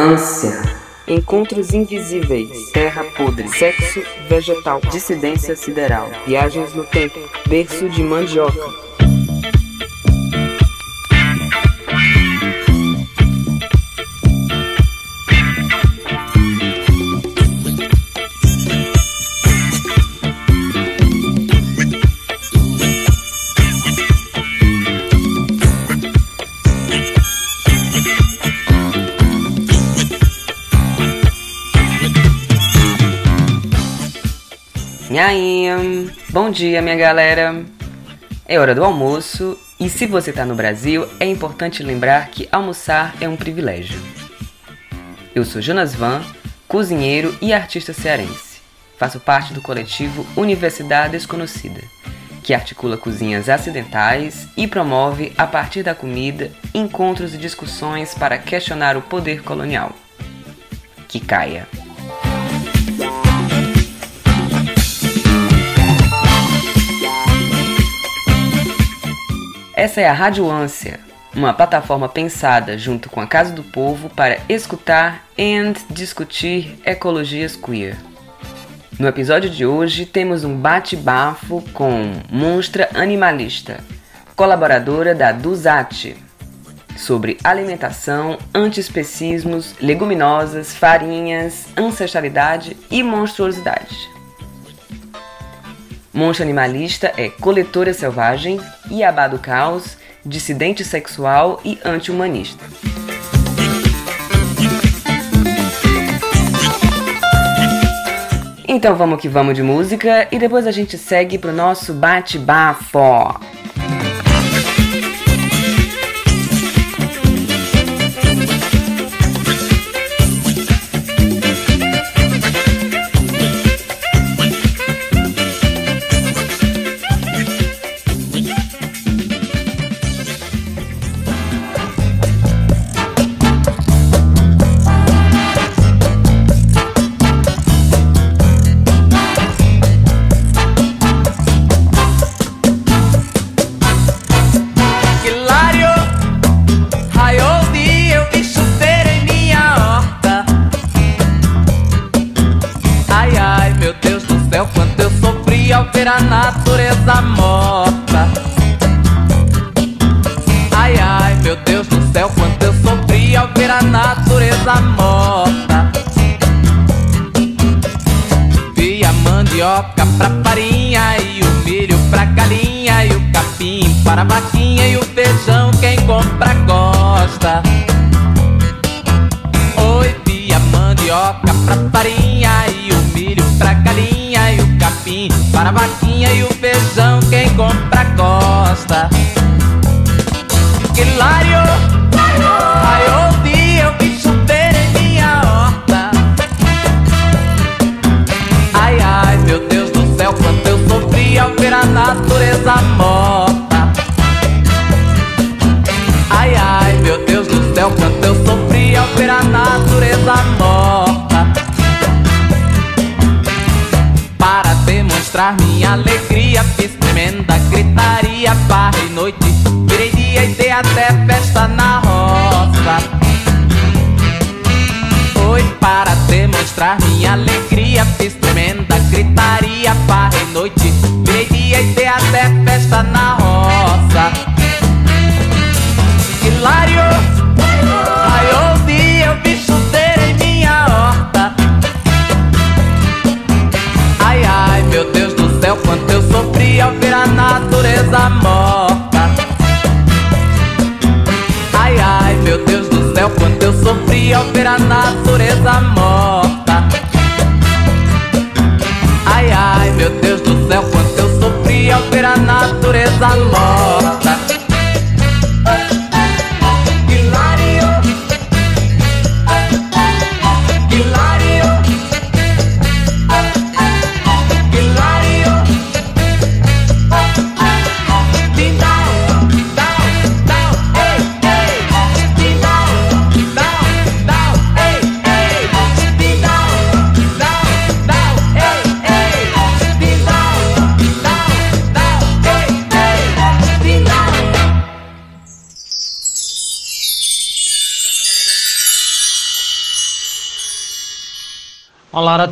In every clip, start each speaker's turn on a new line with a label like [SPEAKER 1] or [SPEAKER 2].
[SPEAKER 1] Ânsia. Encontros invisíveis. Terra podre. Sexo vegetal. Dissidência sideral. Viagens no tempo. Berço de mandioca.
[SPEAKER 2] Aí, bom dia minha galera. É hora do almoço e se você está no Brasil, é importante lembrar que almoçar é um privilégio. Eu sou Jonas Van, cozinheiro e artista cearense. Faço parte do coletivo Universidade Desconhecida, que articula cozinhas acidentais e promove, a partir da comida, encontros e discussões para questionar o poder colonial. Que caia! Essa é a Rádio Ânsia, uma plataforma pensada junto com a Casa do Povo para escutar e discutir ecologias queer. No episódio de hoje temos um bate-bafo com Monstra Animalista, colaboradora da Duzate, sobre alimentação, antiespecismos, leguminosas, farinhas, ancestralidade e monstruosidade. Monstro Animalista é coletora selvagem, Iabá do Caos, dissidente sexual e anti-humanista. Então vamos que vamos de música e depois a gente segue pro nosso bate-bafo.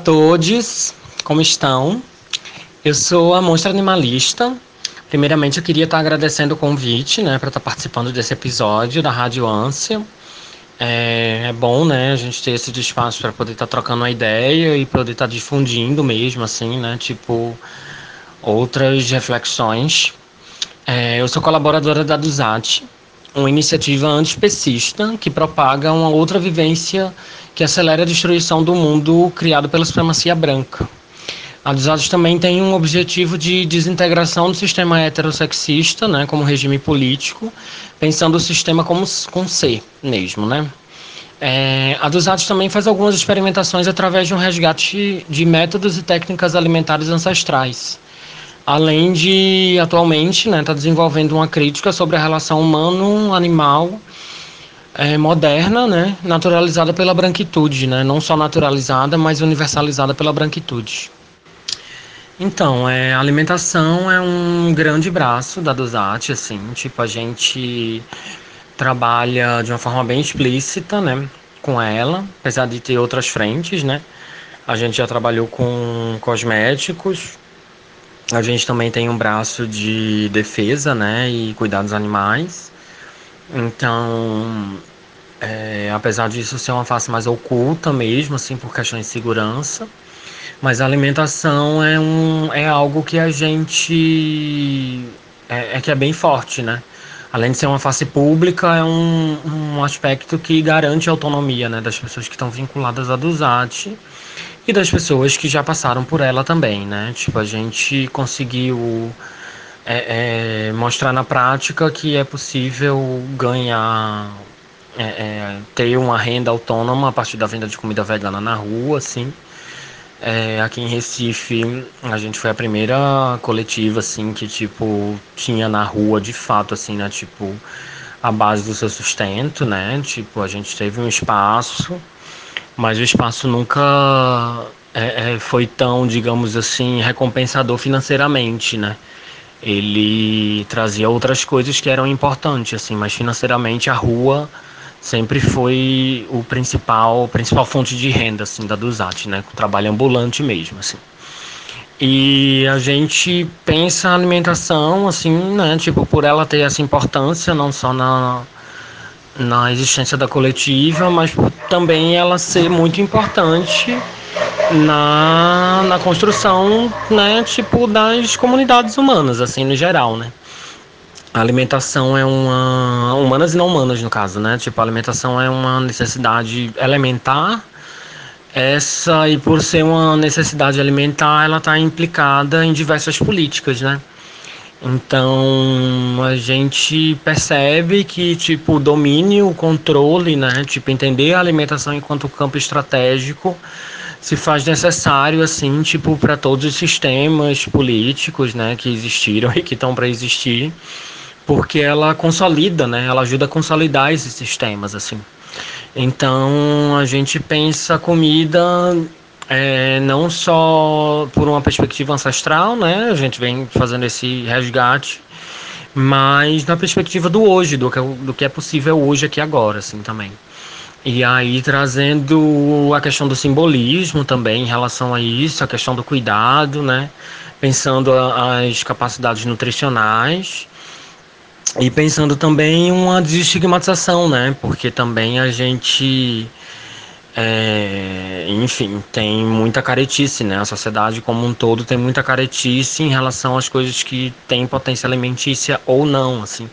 [SPEAKER 3] Todos, como estão? Eu sou a Monstra Animalista. Primeiramente, eu queria estar agradecendo o convite, né, para estar participando desse episódio da Rádio Ânsia. É, é bom, né, a gente ter esse espaço para poder estar trocando uma ideia e poder estar difundindo mesmo, assim, né, tipo, outras reflexões. É, eu sou colaboradora da Duzat, uma iniciativa antiespecista que propaga uma outra vivência que acelera a destruição do mundo criado pela supremacia branca. A Desados também tem um objetivo de desintegração do sistema heterossexista, né, como regime político, pensando o sistema como com C mesmo, né? É, a Dos também faz algumas experimentações através de um resgate de métodos e técnicas alimentares ancestrais, além de atualmente estar né, desenvolvendo uma crítica sobre a relação humano-animal é, moderna, né, naturalizada pela branquitude, né, não só naturalizada, mas universalizada pela branquitude. Então, é, a alimentação é um grande braço da Dosat, assim, tipo, a gente trabalha de uma forma bem explícita, né, com ela, apesar de ter outras frentes, né, a gente já trabalhou com cosméticos, a gente também tem um braço de defesa, né, e cuidados animais, então, é, apesar disso ser uma face mais oculta mesmo, assim, por questões de segurança, mas a alimentação é, um, é algo que a gente. É, é que é bem forte, né? Além de ser uma face pública, é um, um aspecto que garante a autonomia né, das pessoas que estão vinculadas à DUSAT e das pessoas que já passaram por ela também, né? Tipo, a gente conseguiu é, é, mostrar na prática que é possível ganhar, é, é, ter uma renda autônoma a partir da venda de comida vegana na rua, assim. É, aqui em Recife, a gente foi a primeira coletiva, assim, que, tipo, tinha na rua, de fato, assim, né, tipo, a base do seu sustento, né, tipo, a gente teve um espaço, mas o espaço nunca é, é, foi tão, digamos assim, recompensador financeiramente, né, ele trazia outras coisas que eram importantes, assim, mas financeiramente a rua sempre foi o principal, principal fonte de renda, assim, da Dusat, né, com trabalho ambulante mesmo, assim. E a gente pensa a alimentação, assim, né, tipo, por ela ter essa importância, não só na, na existência da coletiva, mas também ela ser muito importante na, na construção, né, tipo, das comunidades humanas, assim, no geral, né. A alimentação é uma. Humanas e não humanas, no caso, né? Tipo, a alimentação é uma necessidade elementar. Essa, e por ser uma necessidade alimentar, ela está implicada em diversas políticas, né? Então, a gente percebe que, tipo, o domínio, o controle, né? Tipo, entender a alimentação enquanto campo estratégico se faz necessário assim tipo para todos os sistemas políticos né que existiram e que estão para existir porque ela consolida né? Ela ajuda a consolidar esses sistemas assim. Então a gente pensa a comida é, não só por uma perspectiva ancestral né? A gente vem fazendo esse resgate mas na perspectiva do hoje do que, do que é possível hoje aqui agora assim também. E aí trazendo a questão do simbolismo também em relação a isso, a questão do cuidado, né? Pensando as capacidades nutricionais e pensando também em uma desestigmatização, né? Porque também a gente, é, enfim, tem muita caretice, né? A sociedade como um todo tem muita caretice em relação às coisas que têm potência alimentícia ou não, assim.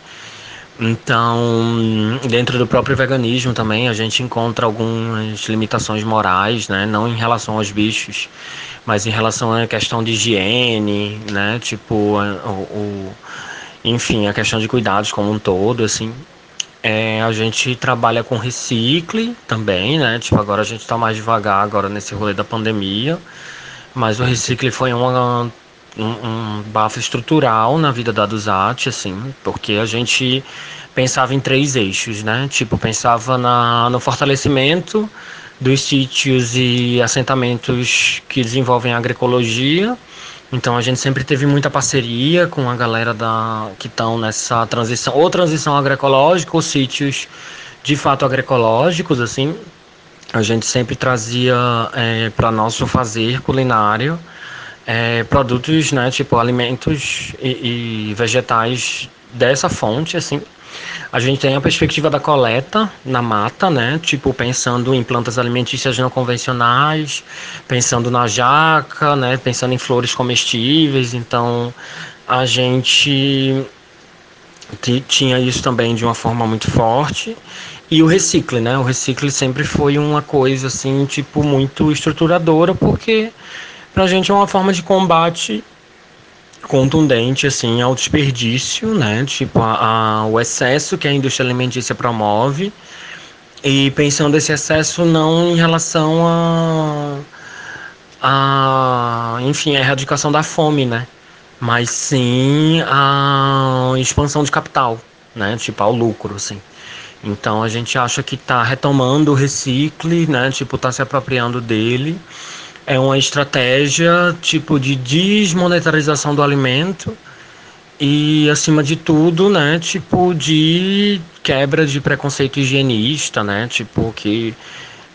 [SPEAKER 3] Então, dentro do próprio veganismo também a gente encontra algumas limitações morais, né? Não em relação aos bichos, mas em relação à questão de higiene, né? Tipo, o, o enfim, a questão de cuidados como um todo, assim. É, a gente trabalha com recicle também, né? Tipo, agora a gente está mais devagar agora nesse rolê da pandemia, mas o recicle foi uma um, um bafo estrutural na vida da Dusat, assim, porque a gente pensava em três eixos, né? Tipo, pensava na, no fortalecimento dos sítios e assentamentos que desenvolvem agroecologia. Então a gente sempre teve muita parceria com a galera da que estão nessa transição, ou transição agroecológica, ou sítios de fato agroecológicos, assim. a gente sempre trazia é, para nosso fazer culinário é, produtos, né, tipo alimentos e, e, vegetais dessa fonte, assim. A gente tem a perspectiva da coleta na mata, né, tipo pensando em plantas alimentícias não convencionais, pensando na jaca, né, pensando em flores comestíveis. Então, a gente tinha isso também de uma forma muito forte. E o recicle, né? O recicle sempre foi uma coisa assim, tipo, muito estruturadora, porque pra gente é uma forma de combate contundente assim ao desperdício, né? Tipo, a, a, o excesso que a indústria alimentícia promove. E pensando esse excesso não em relação a, a enfim, a erradicação da fome, né? Mas sim a expansão de capital, né? Tipo, ao lucro, assim. Então a gente acha que está retomando o recicle, né? Tipo, está se apropriando dele. É uma estratégia tipo de desmonetarização do alimento e acima de tudo, né, tipo de quebra de preconceito higienista, né? Tipo que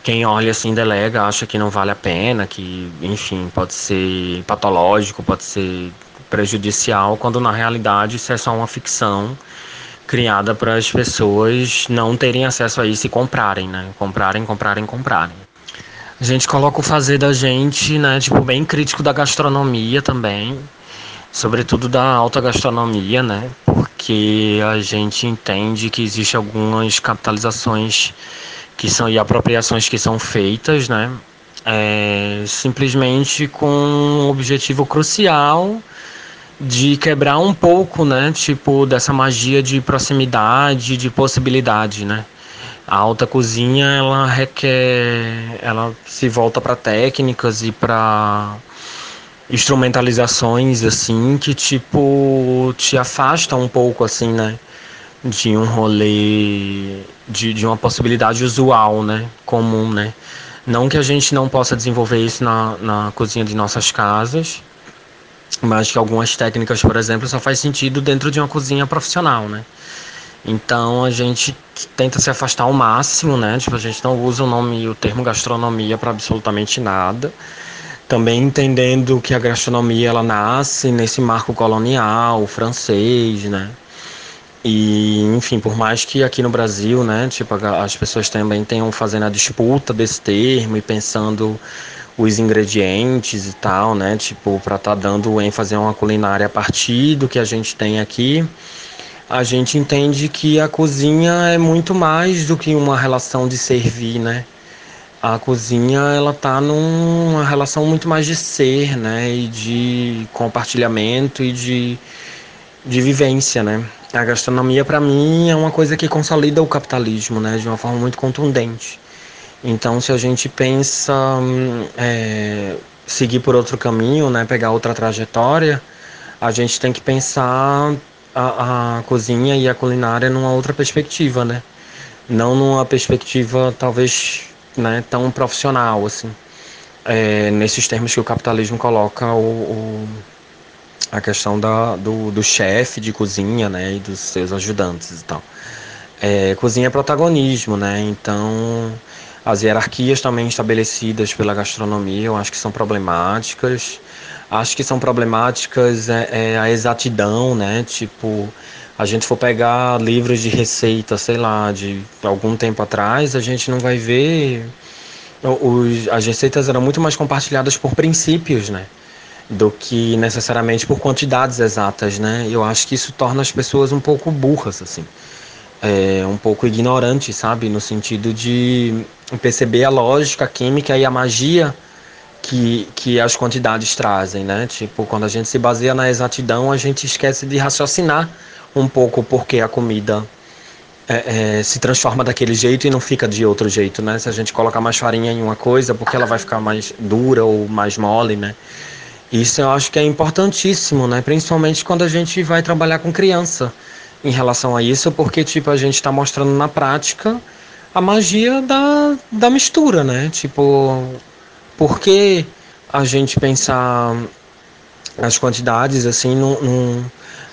[SPEAKER 3] quem olha assim delega acha que não vale a pena, que enfim, pode ser patológico, pode ser prejudicial, quando na realidade isso é só uma ficção criada para as pessoas não terem acesso a isso e comprarem, né? Comprarem, comprarem, comprarem. A gente coloca o fazer da gente, né? Tipo, bem crítico da gastronomia também, sobretudo da alta gastronomia, né? Porque a gente entende que existe algumas capitalizações que são e apropriações que são feitas, né? É, simplesmente com um objetivo crucial de quebrar um pouco, né, tipo dessa magia de proximidade, de possibilidade, né? A alta cozinha ela requer, ela se volta para técnicas e para instrumentalizações assim que tipo te afasta um pouco assim, né? De um rolê de, de uma possibilidade usual, né? Comum, né? Não que a gente não possa desenvolver isso na, na cozinha de nossas casas, mas que algumas técnicas, por exemplo, só faz sentido dentro de uma cozinha profissional, né? Então a gente tenta se afastar ao máximo, né? Tipo, a gente não usa o nome, o termo gastronomia para absolutamente nada. Também entendendo que a gastronomia ela nasce nesse marco colonial francês, né? E, enfim, por mais que aqui no Brasil, né, tipo, as pessoas também tenham fazendo a disputa desse termo e pensando os ingredientes e tal, né? Tipo, para estar tá dando ênfase a uma culinária a partir do que a gente tem aqui, a gente entende que a cozinha é muito mais do que uma relação de servir, né? A cozinha, ela tá numa relação muito mais de ser, né? E de compartilhamento e de, de vivência, né? A gastronomia, para mim, é uma coisa que consolida o capitalismo, né? De uma forma muito contundente. Então, se a gente pensa hum, é, seguir por outro caminho, né, pegar outra trajetória, a gente tem que pensar a, a cozinha e a culinária numa outra perspectiva, né? Não numa perspectiva talvez né, tão profissional assim. É, nesses termos que o capitalismo coloca o, o a questão da, do, do chefe de cozinha né, e dos seus ajudantes e tal. É, cozinha é protagonismo, né? Então as hierarquias também estabelecidas pela gastronomia, eu acho que são problemáticas. Acho que são problemáticas é, é, a exatidão, né? Tipo, a gente for pegar livros de receita, sei lá, de algum tempo atrás, a gente não vai ver. Os, as receitas eram muito mais compartilhadas por princípios, né? Do que necessariamente por quantidades exatas, né? Eu acho que isso torna as pessoas um pouco burras, assim é, um pouco ignorante, sabe? No sentido de perceber a lógica a química e a magia que, que as quantidades trazem, né? Tipo, quando a gente se baseia na exatidão, a gente esquece de raciocinar um pouco porque a comida é, é, se transforma daquele jeito e não fica de outro jeito, né? Se a gente colocar mais farinha em uma coisa, porque ela vai ficar mais dura ou mais mole, né? Isso eu acho que é importantíssimo, né? Principalmente quando a gente vai trabalhar com criança em relação a isso, porque tipo a gente está mostrando na prática a magia da, da mistura, né? Tipo, por que a gente pensar as quantidades assim num, num,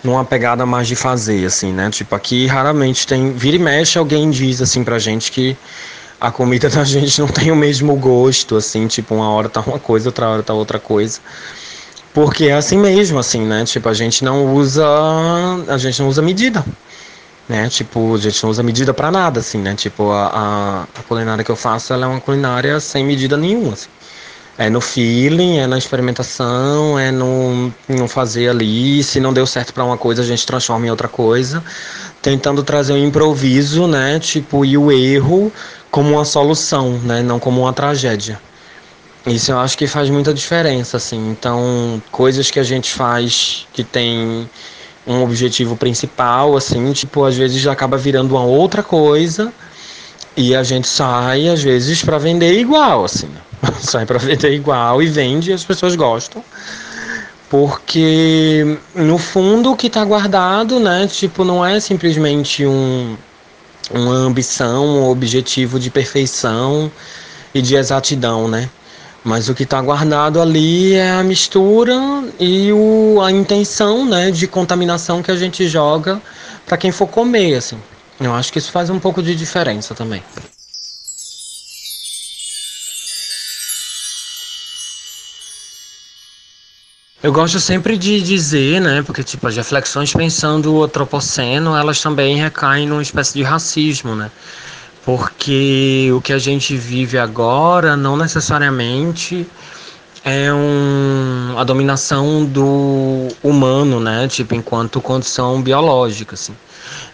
[SPEAKER 3] numa pegada mais de fazer, assim, né? Tipo, aqui raramente tem. Vira e mexe, alguém diz assim pra gente que a comida da gente não tem o mesmo gosto, assim, tipo, uma hora tá uma coisa, outra hora tá outra coisa. Porque é assim mesmo, assim, né? Tipo, a gente não usa. A gente não usa medida. Né? Tipo, a gente não usa medida para nada, assim, né? Tipo, a, a, culinária que eu faço, ela é uma culinária sem medida nenhuma, assim. É no feeling, é na experimentação, é no, no fazer ali. Se não deu certo para uma coisa, a gente transforma em outra coisa. Tentando trazer o improviso, né? Tipo, e o erro como uma solução, né? Não como uma tragédia. Isso eu acho que faz muita diferença, assim. Então, coisas que a gente faz que tem um objetivo principal, assim, tipo, às vezes acaba virando uma outra coisa e a gente sai, às vezes, para vender igual, assim. sai para vender igual e vende e as pessoas gostam. Porque, no fundo, o que está guardado, né, tipo, não é simplesmente um, uma ambição, um objetivo de perfeição e de exatidão, né? Mas o que está guardado ali é a mistura e o, a intenção né, de contaminação que a gente joga para quem for comer. Assim. Eu acho que isso faz um pouco de diferença também. Eu gosto sempre de dizer, né, porque tipo as reflexões pensando o antropoceno, elas também recaem numa espécie de racismo, né? Porque o que a gente vive agora não necessariamente é um, a dominação do humano, né? Tipo, enquanto condição biológica, assim.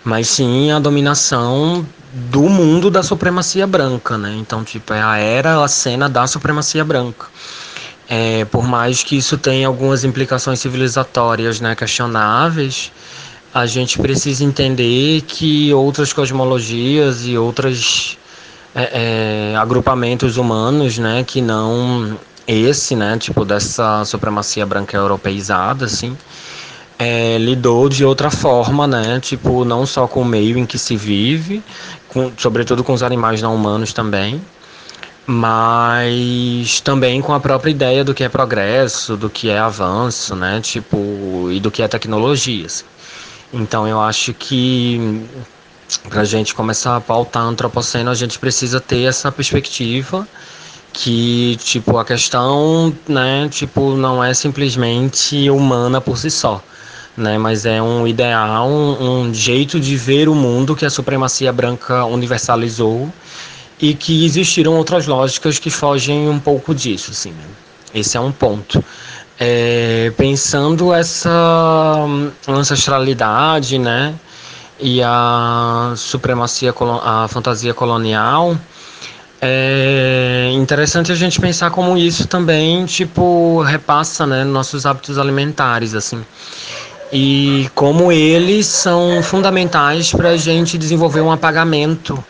[SPEAKER 3] Mas sim a dominação do mundo da supremacia branca, né? Então, tipo, é a era, a cena da supremacia branca. É, por mais que isso tenha algumas implicações civilizatórias, né, questionáveis, a gente precisa entender que outras cosmologias e outros é, é, agrupamentos humanos, né, que não esse, né, tipo dessa supremacia branca europeizada, assim, é, lidou de outra forma, né, tipo não só com o meio em que se vive, com, sobretudo com os animais não humanos também, mas também com a própria ideia do que é progresso, do que é avanço, né, tipo e do que é tecnologia. Assim. Então eu acho que para a gente começar a pautar antropoceno, a gente precisa ter essa perspectiva que tipo a questão, né, tipo não é simplesmente humana por si só, né, mas é um ideal, um, um jeito de ver o mundo que a supremacia branca universalizou e que existiram outras lógicas que fogem um pouco disso, assim. Né? Esse é um ponto é, pensando essa ancestralidade, né, e a supremacia, a fantasia colonial, é interessante a gente pensar como isso também, tipo, repassa, né, nossos hábitos alimentares, assim. E como eles são fundamentais para a gente desenvolver um apagamento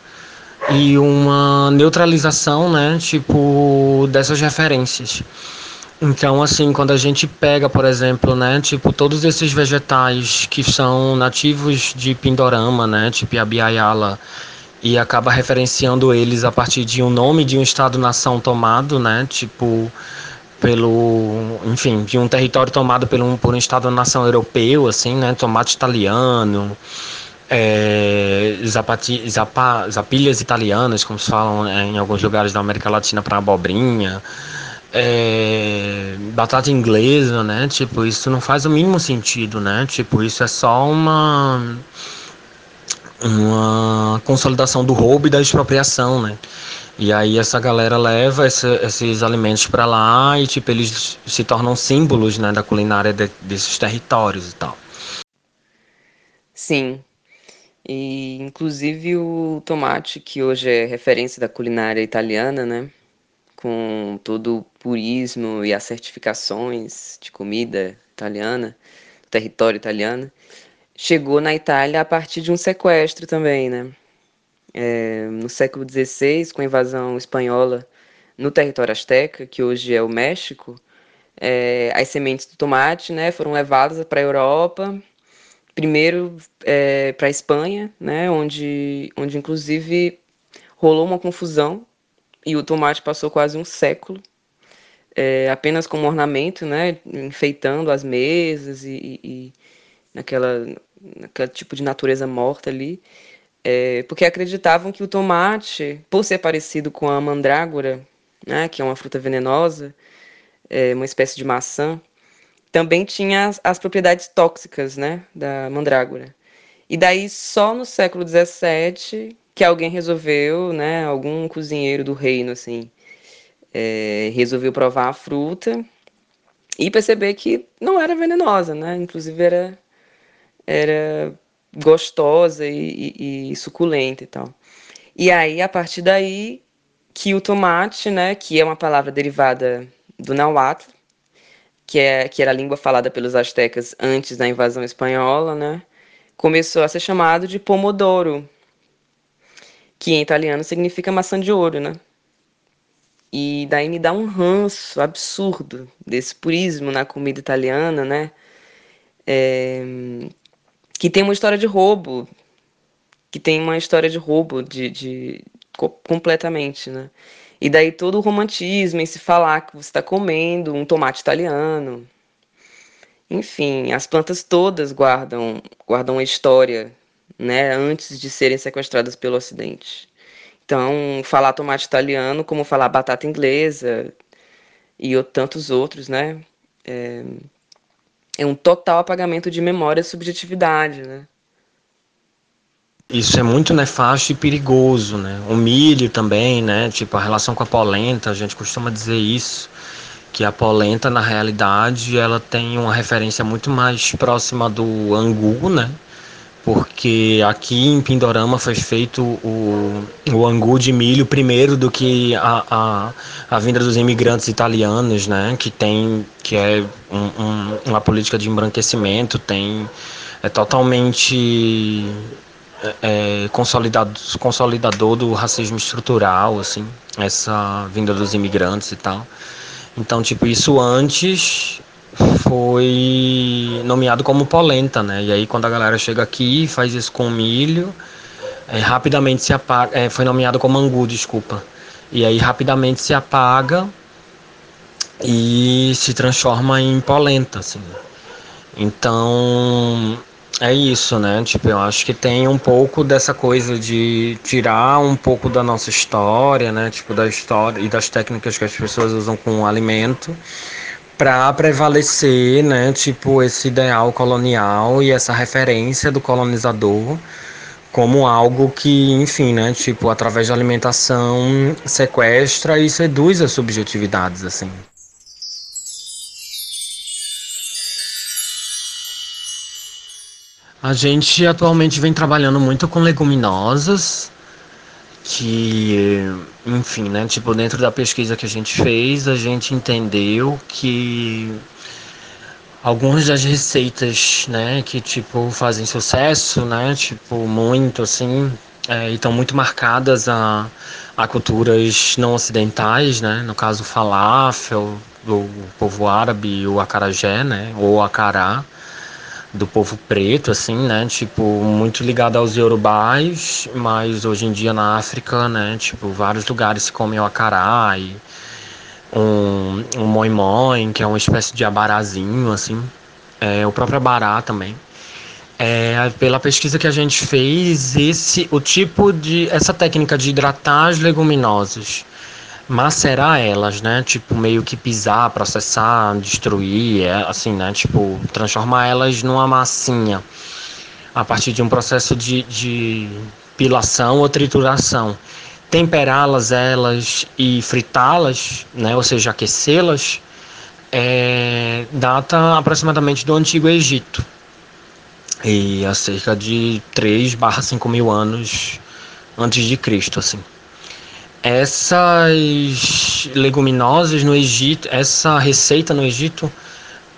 [SPEAKER 3] e uma neutralização, né, tipo, dessas referências. Então, assim, quando a gente pega, por exemplo, né, tipo, todos esses vegetais que são nativos de Pindorama, né, tipo a Biayala, e acaba referenciando eles a partir de um nome de um estado-nação tomado, né, tipo, pelo, enfim, de um território tomado por um, por um estado-nação europeu, assim, né, tomate italiano, é, zapati, zapa, zapilhas italianas, como se falam né, em alguns lugares da América Latina para abobrinha, é, batata inglesa, né? Tipo, isso não faz o mínimo sentido, né? Tipo, isso é só uma uma consolidação do roubo e da expropriação, né? E aí essa galera leva esse, esses alimentos para lá e tipo eles se tornam símbolos, né, da culinária de, desses territórios e tal.
[SPEAKER 1] Sim. E inclusive o tomate que hoje é referência da culinária italiana, né? Com todo o purismo e as certificações de comida italiana, território italiano, chegou na Itália a partir de um sequestro também, né? É, no século XVI, com a invasão espanhola no território azteca, que hoje é o México, é, as sementes do tomate né, foram levadas para a Europa, primeiro é, para a Espanha, né, onde, onde inclusive rolou uma confusão e o tomate passou quase um século é, apenas como ornamento, né, enfeitando as mesas e, e, naquela, naquele tipo de natureza morta ali, é, porque acreditavam que o tomate, por ser parecido com a mandrágora, né, que é uma fruta venenosa, é, uma espécie de maçã, também tinha as, as, propriedades tóxicas né, da mandrágora. E daí, só no século XVII, que alguém resolveu, né, algum cozinheiro do reino, assim, é, resolveu provar a fruta e perceber que não era venenosa, né? Inclusive era, era gostosa e, e, e suculenta e tal. E aí, a partir daí, que o tomate, né, que é uma palavra derivada do náhuatl, que, é, que era a língua falada pelos astecas antes da invasão espanhola, né, começou a ser chamado de pomodoro, que em italiano significa maçã de ouro, né? E daí me dá um ranço absurdo desse purismo na comida italiana, né? É, que tem uma história de roubo, que tem uma história de roubo de, de completamente, né? E daí todo o romantismo em se falar que você está comendo um tomate italiano. Enfim, as plantas todas guardam guardam a história, né, antes de serem sequestradas pelo Ocidente. Então, falar tomate italiano, como falar batata inglesa e tantos outros, né, é, é um total apagamento de memória e subjetividade, né?
[SPEAKER 3] Isso é muito nefasto e perigoso, né? O milho também, né? Tipo, a relação com a polenta, a gente costuma dizer isso, que a polenta, na realidade, ela tem uma referência muito mais próxima do angu, né? Porque aqui em Pindorama foi feito o, o angu de milho primeiro do que a, a, a vinda dos imigrantes italianos, né? Que tem, que é um, um, uma política de embranquecimento, tem é totalmente é, consolidado, consolidador do racismo estrutural, assim, essa vinda dos imigrantes e tal. Então, tipo, isso antes foi nomeado como polenta, né? E aí quando a galera chega aqui faz isso com milho, é, rapidamente se apaga, é, foi nomeado como angu, desculpa. E aí rapidamente se apaga e se transforma em polenta, assim. Então, é isso, né? Tipo, eu acho que tem um pouco dessa coisa de tirar um pouco da nossa história, né? Tipo, da história e das técnicas que as pessoas usam com o alimento para prevalecer, né? Tipo, esse ideal colonial e essa referência do colonizador como algo que, enfim, né? Tipo, através da alimentação sequestra e seduz as subjetividades, assim. A gente atualmente vem trabalhando muito com leguminosas, que, enfim, né, tipo, dentro da pesquisa que a gente fez, a gente entendeu que algumas das receitas, né, que, tipo, fazem sucesso, né, tipo, muito, assim, é, e estão muito marcadas a, a culturas não ocidentais, né, no caso, falafel, do povo árabe, o acarajé, né, ou acará, do povo preto, assim, né? Tipo, muito ligado aos yorubais, mas hoje em dia na África, né? Tipo, vários lugares se comem o acará e um, um moi que é uma espécie de abarazinho, assim. É, o próprio abará também. É, pela pesquisa que a gente fez, esse, o tipo de, essa técnica de hidratar as leguminosas macerar elas, né? Tipo, meio que pisar, processar, destruir, é, assim, né? Tipo, transformar elas numa massinha a partir de um processo de, de pilação ou trituração. Temperá-las elas e fritá-las, né? Ou seja, aquecê-las, é, data aproximadamente do Antigo Egito. E há cerca de 3 barra 5 mil anos antes de Cristo, assim. Essas leguminosas no Egito, essa receita no Egito,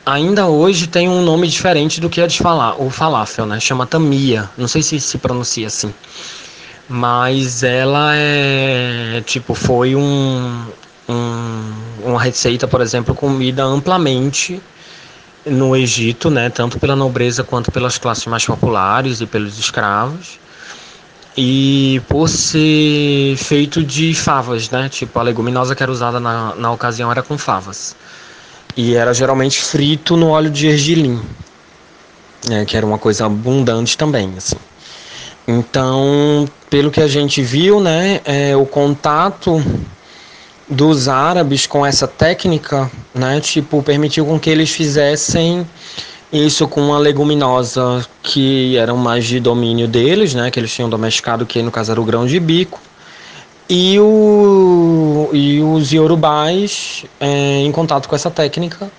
[SPEAKER 3] ainda hoje tem um nome diferente do que a de falar, o falafel, né? Chama tamia. Não sei se se pronuncia assim. Mas ela é tipo foi um, um uma receita, por exemplo, comida amplamente no Egito, né, tanto pela nobreza quanto pelas classes mais populares e pelos escravos e por ser feito de favas, né? Tipo, a leguminosa que era usada na, na ocasião era com favas. E era geralmente frito no óleo de ergelim, né? que era uma coisa abundante também, assim. Então, pelo que a gente viu, né, é, o contato dos árabes com essa técnica, né, tipo, permitiu com que eles fizessem isso com uma leguminosa que eram mais de domínio deles, né, que eles tinham domesticado, que no caso era o grão de bico, e, o, e os iorubais, é, em contato com essa técnica,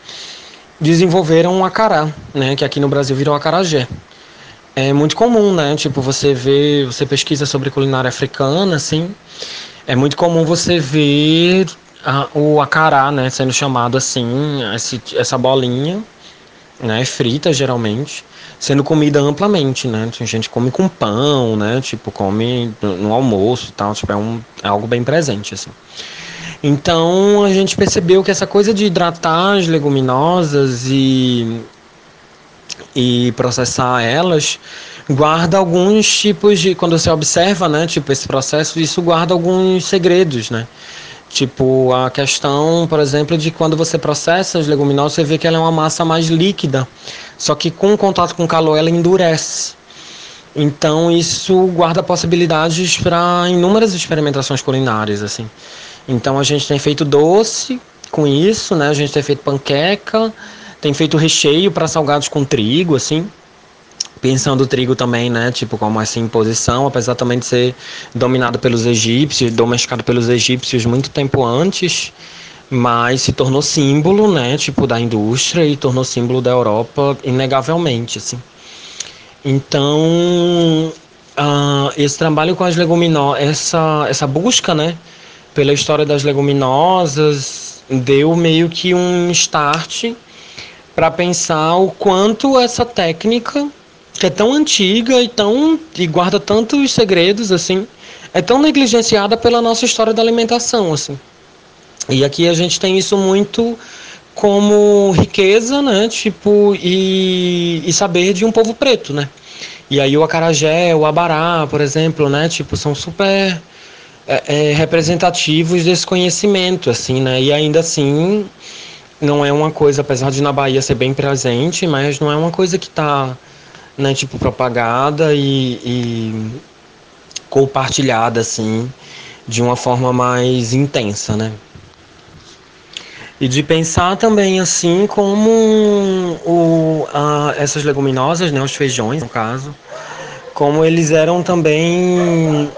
[SPEAKER 3] desenvolveram o acará, né, que aqui no Brasil virou acarajé. É muito comum, né, tipo, você vê, você pesquisa sobre culinária africana, assim, é muito comum você ver a, o acará, né, sendo chamado assim, esse, essa bolinha, né, frita geralmente, sendo comida amplamente, né? A gente come com pão, né? Tipo, come no, almoço e tal, tipo, é, um, é algo bem presente, assim. Então a gente percebeu que essa coisa de hidratar as leguminosas e, e processar elas guarda alguns tipos de. Quando você observa, né, tipo, esse processo, isso guarda alguns segredos, né? Tipo, a questão, por exemplo, de quando você processa as leguminosas, você vê que ela é uma massa mais líquida. Só que com contato com calor, ela endurece. Então, isso guarda possibilidades para inúmeras experimentações culinárias, assim. Então, a gente tem feito doce com isso, né? A gente tem feito panqueca, tem feito recheio para salgados com trigo, assim pensando o trigo também, né, tipo como essa imposição, apesar também de ser dominado pelos egípcios, domesticado pelos egípcios muito tempo antes, mas se tornou símbolo, né, tipo da indústria e tornou símbolo da Europa inegavelmente, assim. Então, uh, esse trabalho com as leguminosas, essa essa busca, né, pela história das leguminosas deu meio que um start para pensar o quanto essa técnica que é tão antiga e tão e guarda tantos segredos assim, é tão negligenciada pela nossa história da alimentação assim. E aqui a gente tem isso muito como riqueza, né? Tipo e, e saber de um povo preto, né? E aí o acarajé, o abará, por exemplo, né? Tipo são super é, é, representativos desse conhecimento, assim, né? E ainda assim não é uma coisa, apesar de na Bahia ser bem presente, mas não é uma coisa que está né, tipo, propagada e, e compartilhada, assim, de uma forma mais intensa, né? E de pensar também, assim, como o, a, essas leguminosas, né, os feijões, no caso, como eles eram também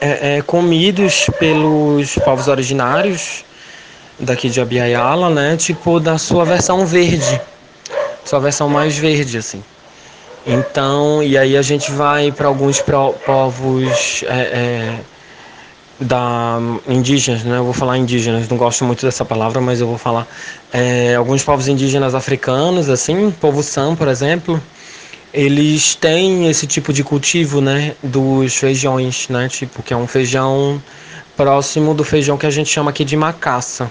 [SPEAKER 3] é, é, comidos pelos povos originários daqui de Abiyala, né, tipo, da sua versão verde, sua versão mais verde, assim. Então, e aí a gente vai para alguns povos é, é, da indígenas, né? Eu vou falar indígenas, não gosto muito dessa palavra, mas eu vou falar é, alguns povos indígenas africanos, assim, povo Sam, por exemplo, eles têm esse tipo de cultivo, né? Dos feijões, né? Tipo que é um feijão próximo do feijão que a gente chama aqui de macaça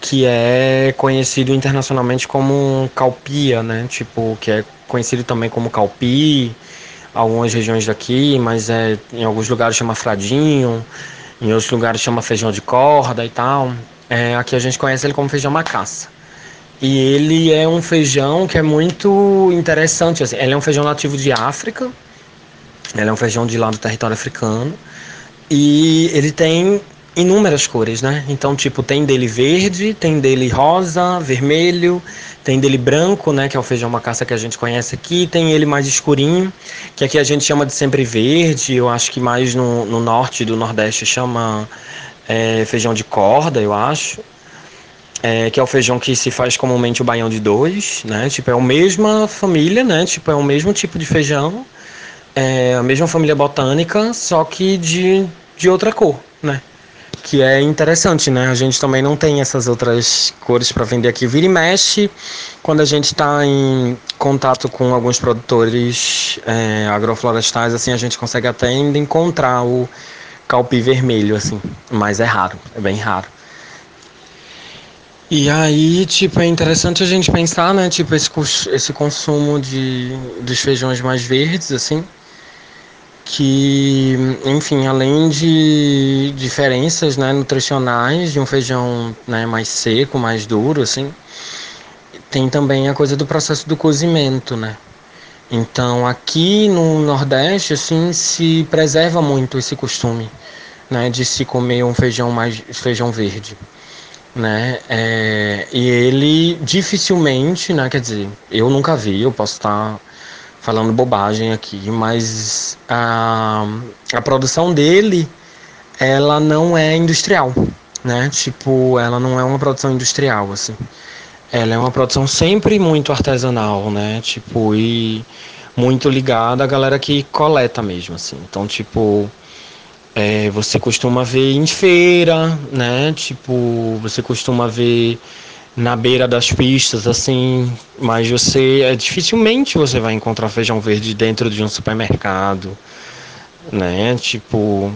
[SPEAKER 3] que é conhecido internacionalmente como calpia, né? Tipo, que é conhecido também como calpi, algumas regiões daqui, mas é em alguns lugares chama fradinho, em outros lugares chama feijão de corda e tal. É, aqui a gente conhece ele como feijão macaça. E ele é um feijão que é muito interessante. Assim. Ele é um feijão nativo de África. Ele é um feijão de lá do território africano. E ele tem inúmeras cores, né? Então, tipo, tem dele verde, tem dele rosa, vermelho, tem dele branco, né? Que é o feijão macaça que a gente conhece aqui, tem ele mais escurinho, que aqui a gente chama de sempre verde, eu acho que mais no, no norte do nordeste chama é, feijão de corda, eu acho. É, que é o feijão que se faz comumente o baião de dois, né? Tipo, é a mesma família, né? Tipo, é o mesmo tipo de feijão, é a mesma família botânica, só que de, de outra cor, né? Que é interessante, né? A gente também não tem essas outras cores para vender aqui. Vira e mexe, quando a gente está em contato com alguns produtores é, agroflorestais, assim, a gente consegue até ainda encontrar o calpi vermelho, assim, mas é raro, é bem raro. E aí, tipo, é interessante a gente pensar, né, tipo, esse, esse consumo de, dos feijões mais verdes, assim, que, enfim, além de diferenças né, nutricionais de um feijão né, mais seco, mais duro, assim, tem também a coisa do processo do cozimento, né? Então aqui no Nordeste assim se preserva muito esse costume, né, de se comer um feijão mais feijão verde, né? É, e ele dificilmente, né, quer dizer, eu nunca vi, eu posso estar falando bobagem aqui, mas a, a produção dele ela não é industrial, né? Tipo, ela não é uma produção industrial assim. Ela é uma produção sempre muito artesanal, né? Tipo, e muito ligada à galera que coleta mesmo, assim. Então, tipo, é, você costuma ver em feira, né? Tipo, você costuma ver na beira das pistas, assim, mas você é dificilmente você vai encontrar feijão verde dentro de um supermercado, né? Tipo,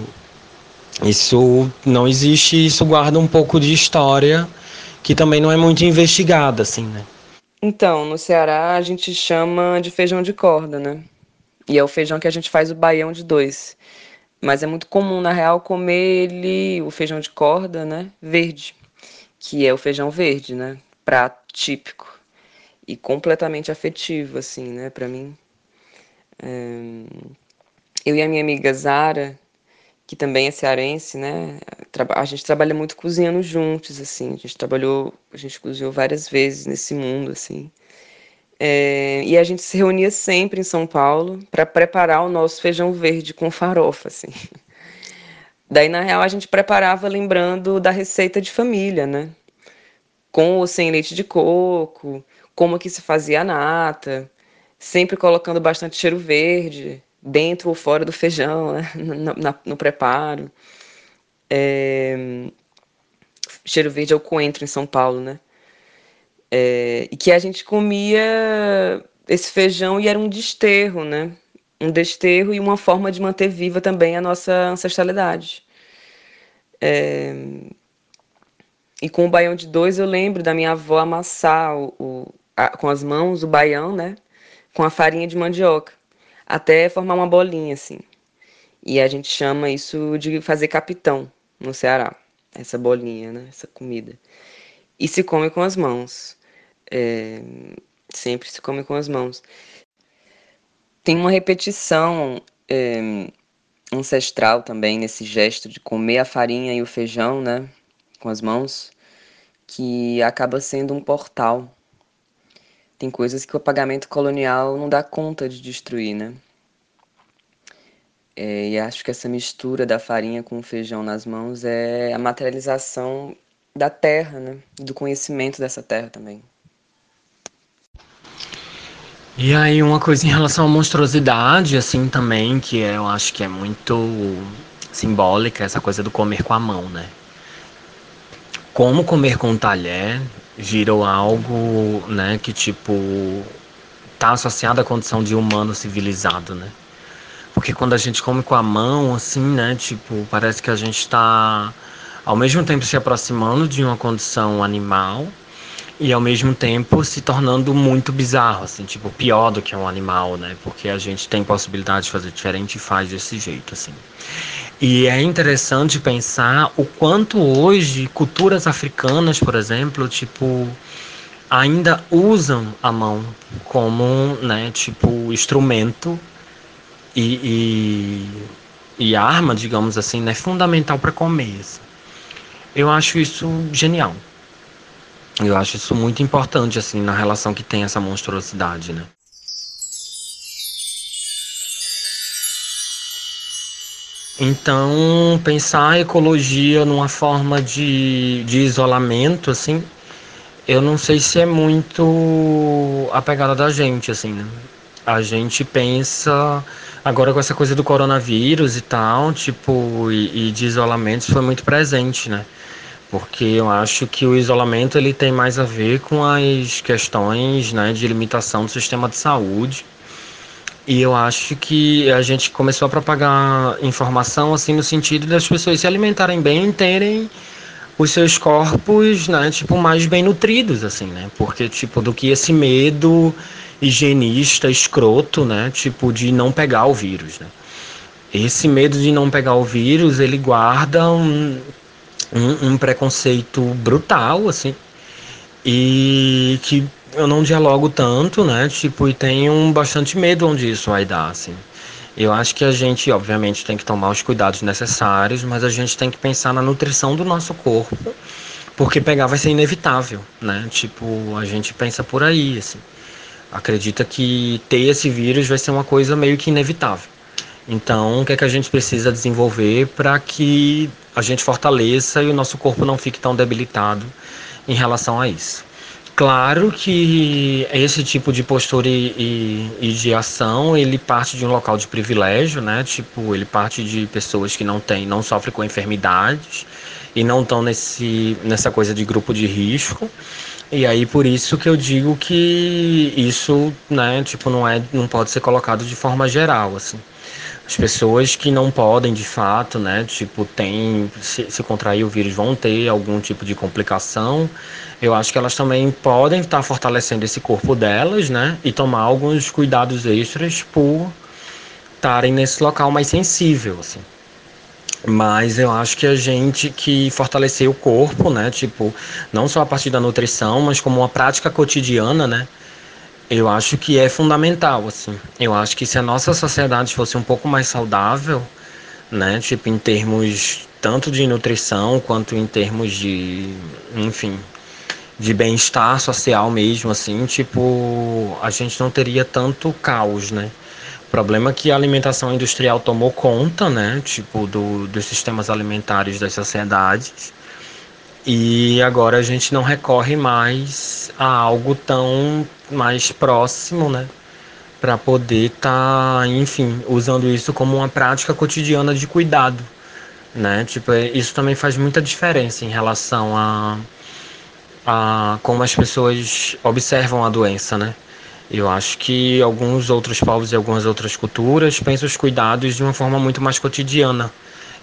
[SPEAKER 3] isso não existe, isso guarda um pouco de história que também não é muito investigada, assim, né?
[SPEAKER 1] Então, no Ceará a gente chama de feijão de corda, né? E é o feijão que a gente faz o baião de dois. Mas é muito comum, na real, comer ele, o feijão de corda, né? Verde, que é o feijão verde, né? Prato típico e completamente afetivo, assim, né? Para mim. É... Eu e a minha amiga Zara, que também é cearense, né? A gente trabalha muito cozinhando juntos, assim. A gente trabalhou, a gente cozinhou várias vezes nesse mundo, assim. É, e a gente se reunia sempre em São Paulo para preparar o nosso feijão verde com farofa, assim. Daí, na real, a gente preparava lembrando da receita de família, né? Com ou sem leite de coco, como que se fazia a nata, sempre colocando bastante cheiro verde, dentro ou fora do feijão, né? no, na, no preparo. É... Cheiro verde é o coentro em São Paulo, né? É... E que a gente comia esse feijão e era um desterro, né? Um desterro e uma forma de manter viva também a nossa ancestralidade. É... E com o baião de dois eu lembro da minha avó amassar o, o a, com as mãos o baião, né? Com a farinha de mandioca até formar uma bolinha assim. E a gente chama isso de fazer capitão no Ceará, essa bolinha, né? Essa comida. E se come com as mãos. É, sempre se come com as mãos. Tem uma repetição é, ancestral também nesse gesto de comer a farinha e o feijão, né? Com as mãos, que acaba sendo um portal tem coisas que o apagamento colonial não dá conta de destruir, né? É, e acho que essa mistura da farinha com o feijão nas mãos é a materialização da terra, né? Do conhecimento dessa terra também.
[SPEAKER 3] E aí uma coisa em relação à monstruosidade, assim, também, que eu acho que é muito simbólica, essa coisa do comer com a mão, né? Como comer com talher virou algo, né, que tipo tá associado à condição de humano civilizado, né? Porque quando a gente come com a mão, assim, né, tipo, parece que a gente está ao mesmo tempo se aproximando de uma condição animal e ao mesmo tempo se tornando muito bizarro, assim, tipo, pior do que um animal, né? Porque a gente tem possibilidade de fazer diferente e faz desse jeito, assim. E é interessante pensar o quanto hoje culturas africanas, por exemplo, tipo, ainda usam a mão como, né, tipo, instrumento e, e, e arma, digamos assim, né, fundamental para comer. Assim. Eu acho isso genial. Eu acho isso muito importante, assim, na relação que tem essa monstruosidade, né? Então, pensar a ecologia numa forma de, de isolamento, assim, eu não sei se é muito a pegada da gente, assim, né? A gente pensa, agora com essa coisa do coronavírus e tal, tipo, e, e de isolamento, isso foi muito presente, né? Porque eu acho que o isolamento ele tem mais a ver com as questões né, de limitação do sistema de saúde e eu acho que a gente começou a propagar informação assim no sentido das pessoas se alimentarem bem e terem os seus corpos, né, tipo, mais bem nutridos, assim, né? Porque, tipo, do que esse medo higienista, escroto, né? Tipo, de não pegar o vírus, né? Esse medo de não pegar o vírus, ele guarda um, um, um preconceito brutal, assim, e que eu não dialogo tanto, né? Tipo, e tenho bastante medo onde isso vai dar, assim. Eu acho que a gente, obviamente, tem que tomar os cuidados necessários, mas a gente tem que pensar na nutrição do nosso corpo, porque pegar vai ser inevitável, né? Tipo, a gente pensa por aí, assim. Acredita que ter esse vírus vai ser uma coisa meio que inevitável. Então, o que é que a gente precisa desenvolver para que a gente fortaleça e o nosso corpo não fique tão debilitado em relação a isso? Claro que esse tipo de postura e, e, e, de ação, ele parte de um local de privilégio, né? Tipo, ele parte de pessoas que não têm, não sofrem com enfermidades e não estão nesse, nessa coisa de grupo de risco. E aí por isso que eu digo que isso, né, tipo, não é, não pode ser colocado de forma geral, assim. As pessoas que não podem, de fato, né, tipo, tem, se, se contrair o vírus vão ter algum tipo de complicação. Eu acho que elas também podem estar fortalecendo esse corpo delas, né, e tomar alguns cuidados extras por estarem nesse local mais sensível, assim. Mas eu acho que a gente que fortalecer o corpo, né, tipo, não só a partir da nutrição, mas como uma prática cotidiana, né, eu acho que é fundamental, assim. Eu acho que se a nossa sociedade fosse um pouco mais saudável, né, tipo em termos tanto de nutrição quanto em termos de, enfim, de bem-estar social mesmo, assim, tipo, a gente não teria tanto caos, né? O problema é que a alimentação industrial tomou conta, né, tipo, do, dos sistemas alimentares das sociedades e agora a gente não recorre mais a algo tão mais próximo, né? Para poder estar, tá, enfim, usando isso como uma prática cotidiana de cuidado, né? Tipo, é, isso também faz muita diferença em relação a, a como as pessoas observam a doença, né? Eu acho que alguns outros povos e algumas outras culturas pensam os cuidados de uma forma muito mais cotidiana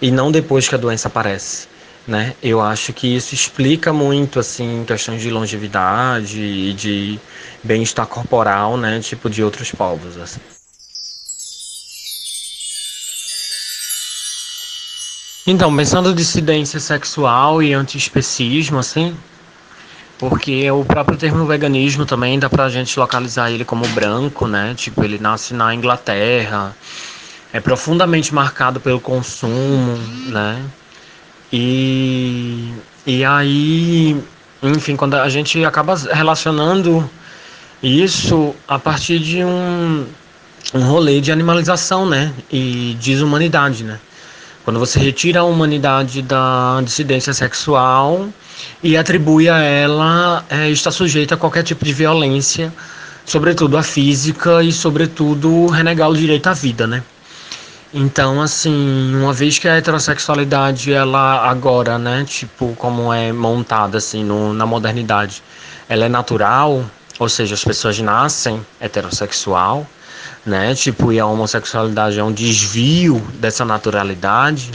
[SPEAKER 3] e não depois que a doença aparece né? Eu acho que isso explica muito assim questões de longevidade e de bem-estar corporal, né, tipo de outros povos assim. Então, pensando dissidência sexual e antiespecismo, assim, porque o próprio termo veganismo também dá pra gente localizar ele como branco, né? Tipo, ele nasce na Inglaterra, é profundamente marcado pelo consumo, né? E, e aí, enfim, quando a gente acaba relacionando isso a partir de um, um rolê de animalização, né? E desumanidade, né? Quando você retira a humanidade da dissidência sexual e atribui a ela é, está sujeita a qualquer tipo de violência, sobretudo a física e, sobretudo, renegar o direito à vida, né? Então, assim, uma vez que a heterossexualidade, ela agora, né, tipo, como é montada, assim, no, na modernidade, ela é natural, ou seja, as pessoas nascem heterossexual, né, tipo, e a homossexualidade é um desvio dessa naturalidade,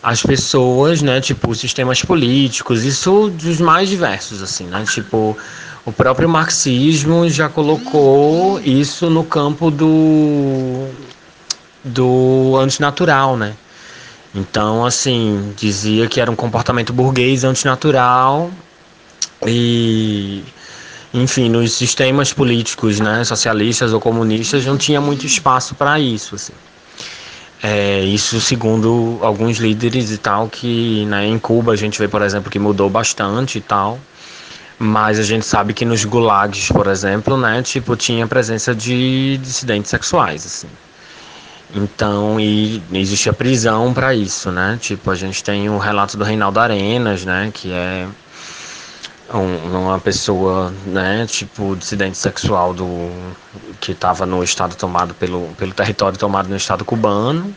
[SPEAKER 3] as pessoas, né, tipo, os sistemas políticos, isso dos mais diversos, assim, né, tipo, o próprio marxismo já colocou isso no campo do do antinatural, né? Então, assim, dizia que era um comportamento burguês antinatural e, enfim, nos sistemas políticos, né, socialistas ou comunistas, não tinha muito espaço para isso, assim. É, isso segundo alguns líderes e tal, que né, em Cuba a gente vê, por exemplo, que mudou bastante e tal. Mas a gente sabe que nos gulags, por exemplo, né, tipo, tinha presença de dissidentes sexuais, assim. Então, e existe a prisão para isso, né? Tipo, a gente tem o relato do Reinaldo Arenas, né? Que é um, uma pessoa, né? Tipo, dissidente sexual do que estava no estado tomado pelo, pelo território tomado no estado cubano.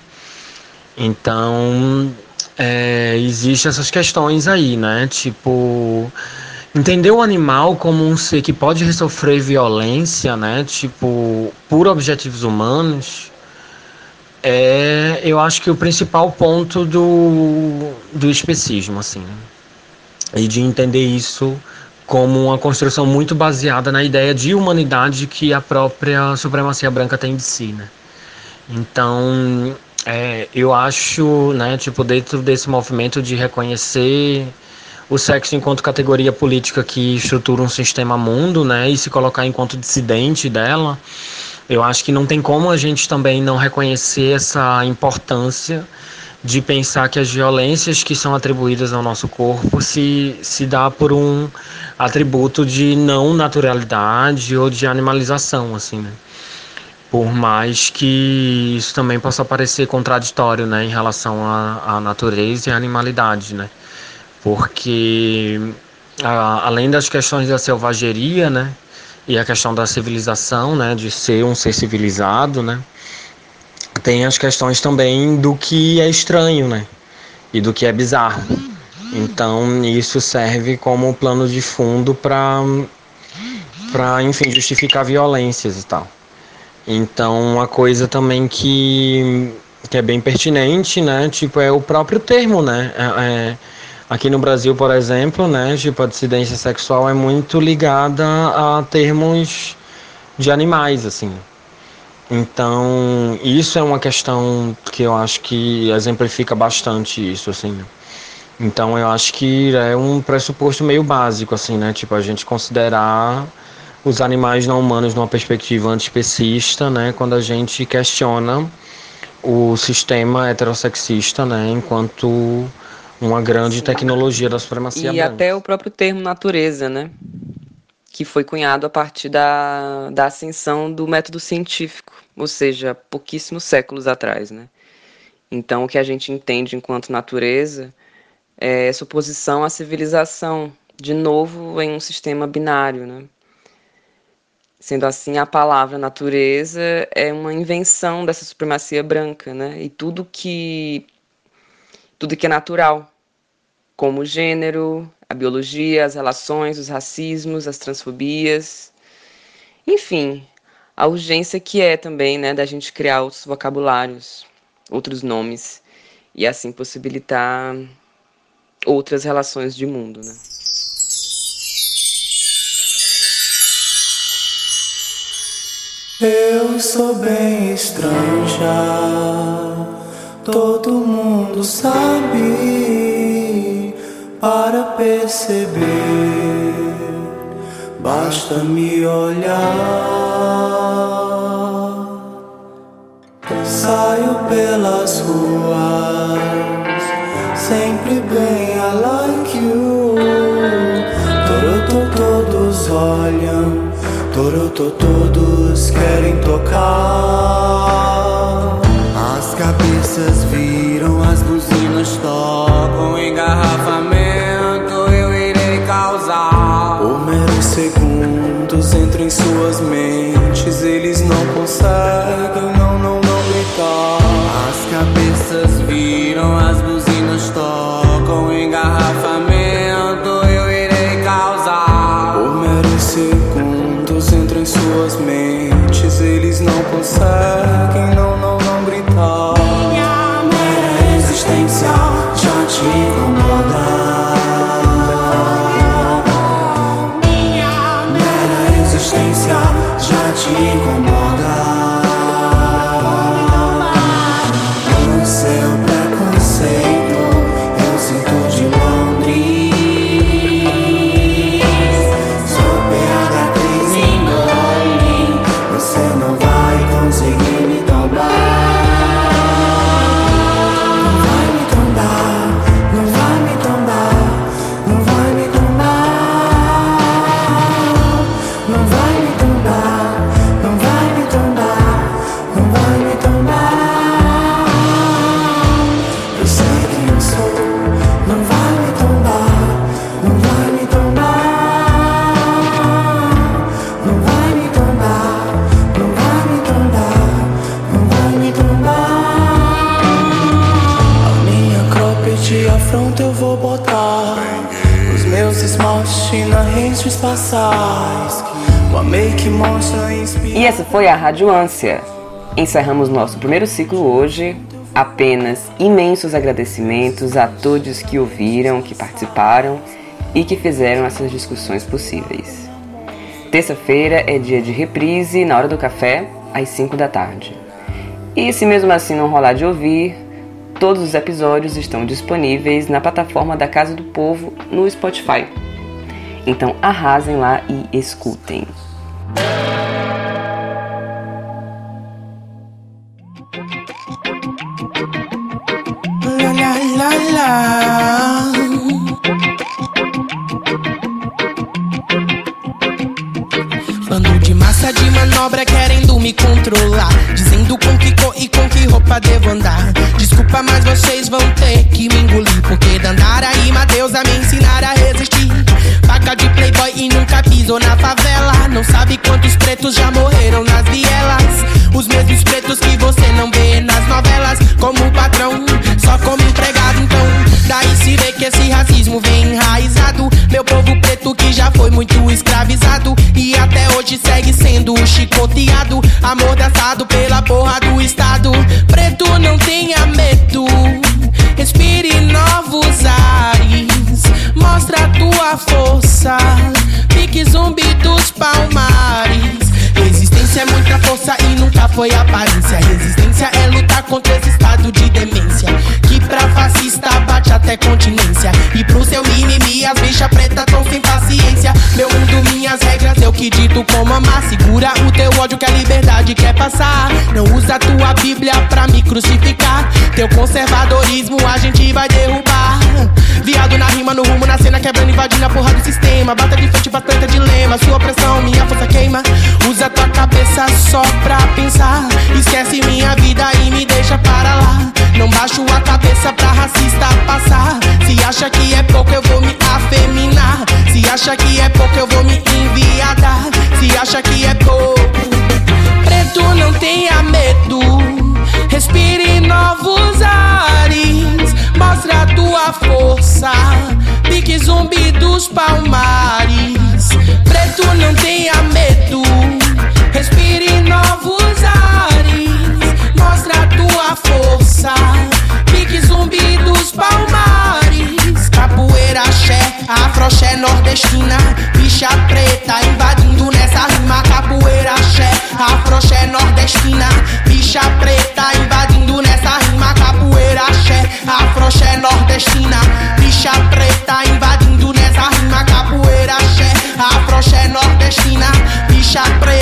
[SPEAKER 3] Então, é, existe essas questões aí, né? Tipo, entender o animal como um ser que pode sofrer violência, né? Tipo, por objetivos humanos é, eu acho que o principal ponto do, do especismo, assim, né? e de entender isso como uma construção muito baseada na ideia de humanidade que a própria supremacia branca tem de si, né? Então, é, eu acho, né, tipo, dentro desse movimento de reconhecer o sexo enquanto categoria política que estrutura um sistema mundo, né, e se colocar enquanto dissidente dela, eu acho que não tem como a gente também não reconhecer essa importância de pensar que as violências que são atribuídas ao nosso corpo se, se dá por um atributo de não naturalidade ou de animalização, assim, né? Por mais que isso também possa parecer contraditório, né, em relação à, natureza e à animalidade, né? Porque a, além das questões da selvageria, né, e a questão da civilização, né, de ser um ser civilizado, né, tem as questões também do que é estranho, né, e do que é bizarro. Então isso serve como plano de fundo para, para, enfim, justificar violências e tal. Então, uma coisa também que, que é bem pertinente, né? Tipo, é o próprio termo, né? É, é, aqui no Brasil, por exemplo, né? Tipo, a dissidência sexual é muito ligada a termos de animais, assim. Então, isso é uma questão que eu acho que exemplifica bastante isso, assim. Então, eu acho que é um pressuposto meio básico, assim, né? Tipo, a gente considerar os animais não humanos numa perspectiva antiespecista, né, quando a gente questiona o sistema heterossexista, né, enquanto uma grande tecnologia da supremacia
[SPEAKER 1] E
[SPEAKER 3] branca.
[SPEAKER 1] até o próprio termo natureza, né, que foi cunhado a partir da, da ascensão do método científico, ou seja, pouquíssimos séculos atrás, né. Então, o que a gente entende enquanto natureza é essa oposição à civilização, de novo em um sistema binário, né. Sendo assim, a palavra natureza é uma invenção dessa supremacia branca, né? E tudo que tudo que é natural, como o gênero, a biologia, as relações, os racismos, as transfobias, enfim, a urgência que é também, né, da gente criar outros vocabulários, outros nomes e assim possibilitar outras relações de mundo, né?
[SPEAKER 4] Eu sou bem estranha, todo mundo sabe. Para perceber, basta me olhar. Saio pelas ruas, sempre bem I like you. Todo, todos olham. Toroto todos querem tocar. As cabeças viram,
[SPEAKER 5] essa foi a Rádio Ânsia. Encerramos nosso primeiro ciclo hoje. Apenas imensos agradecimentos a todos que ouviram, que participaram e que fizeram essas discussões possíveis. Terça-feira é dia de reprise na hora do café, às 5 da tarde. E se mesmo assim não rolar de ouvir,
[SPEAKER 2] Todos os episódios estão disponíveis na plataforma da Casa do Povo no Spotify. Então arrasem lá e escutem.
[SPEAKER 6] Bando de massa de manobra querendo me controlar. Dizendo com que cor e com que roupa devo andar. Desculpa, mas vocês vão ter que me engolir. Porque Dandara e Madeus a me ensinar a resistir. Paca de playboy e nunca pisou na favela. Não sabe quantos pretos já morreram nas vielas. Os mesmos pretos que você não vê nas novelas. Como patrão, só como daí se vê que esse racismo vem enraizado. Meu povo preto que já foi muito escravizado. E até hoje segue sendo chicoteado. Amordaçado pela porra do Estado. Preto não tenha medo. Respire novos ares. Mostra a tua força. Pique zumbi dos palmares. Resistência é muita força e nunca foi aparência. Resistência é lutar contra esse até continência. E pro seu mimimi, as bichas pretas tão sem paciência. Meu mundo, minhas regras, eu que dito como amar. Segura o teu ódio que a liberdade quer passar. Não usa tua Bíblia pra me crucificar. Teu conservadorismo a gente vai derrubar. Viado na rima, no rumo, na cena, quebrando, invadindo a porra do sistema. Bata de frente, bastante dilema. Sua pressão, minha força queima. Usa tua cabeça só pra pensar. Esquece minha vida e me deixa para lá. Não baixo a cabeça pra racista passar. Se acha que é pouco, eu vou me afeminar. Se acha que é pouco, eu vou me enviadar. Se acha que é pouco, preto não tenha medo. Respire novos ares. Mostra a tua força. Pique zumbi dos palmares. Preto não tenha medo. Força. Pique zumbi dos palmares. Capoeira, axé, afroxé nordestina. Bicha preta invadindo nessa rima. Capoeira, axé, afroxé nordestina. Bicha preta invadindo nessa rima. Capoeira, axé, afroxé nordestina. Bicha preta invadindo nessa rima. Capoeira, axé, afroxé nordestina. Bicha preta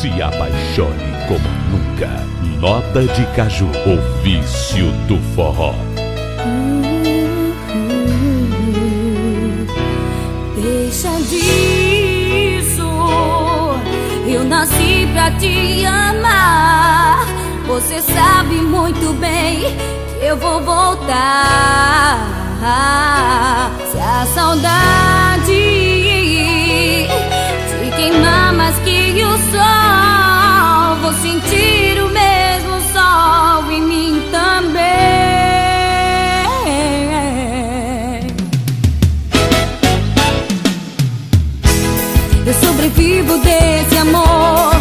[SPEAKER 7] Se
[SPEAKER 8] apaixone como nunca. Nota de Caju, o vício do forró.
[SPEAKER 9] Deixa disso. Eu nasci pra te amar. Você sabe muito bem que eu vou voltar. Se a saudade te queimar mais que o sol, sentir o mesmo sol em mim também. Eu sobrevivo desse amor.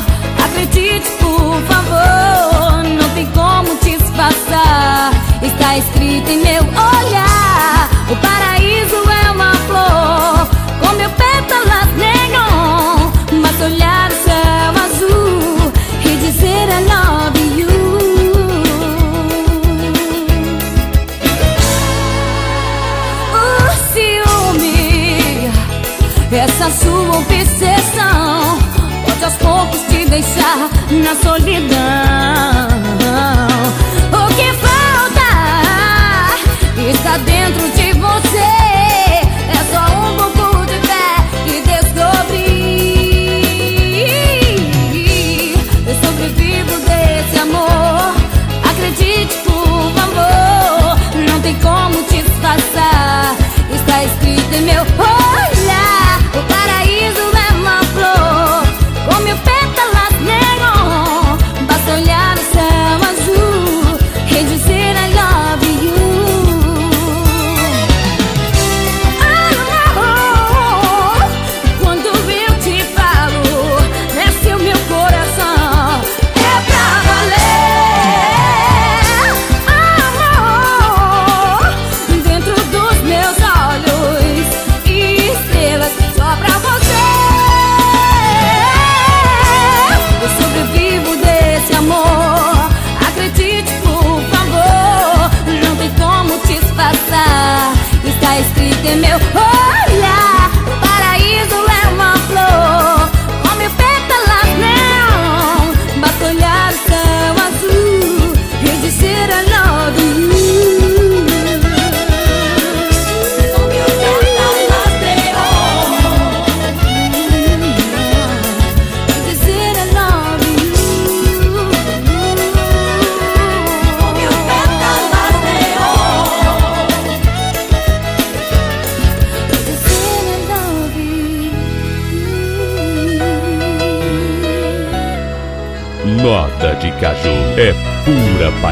[SPEAKER 9] Acredite, por favor. Não tem como te disfarçar. Está escrito em meu olhar. Sua obsessão pode aos poucos te deixar na solidão. O que falta está dentro de você. É só um pouco de fé e descobrir. Eu sobrevivo desse amor. Acredite, por favor. Não tem como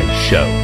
[SPEAKER 9] you.
[SPEAKER 8] Nota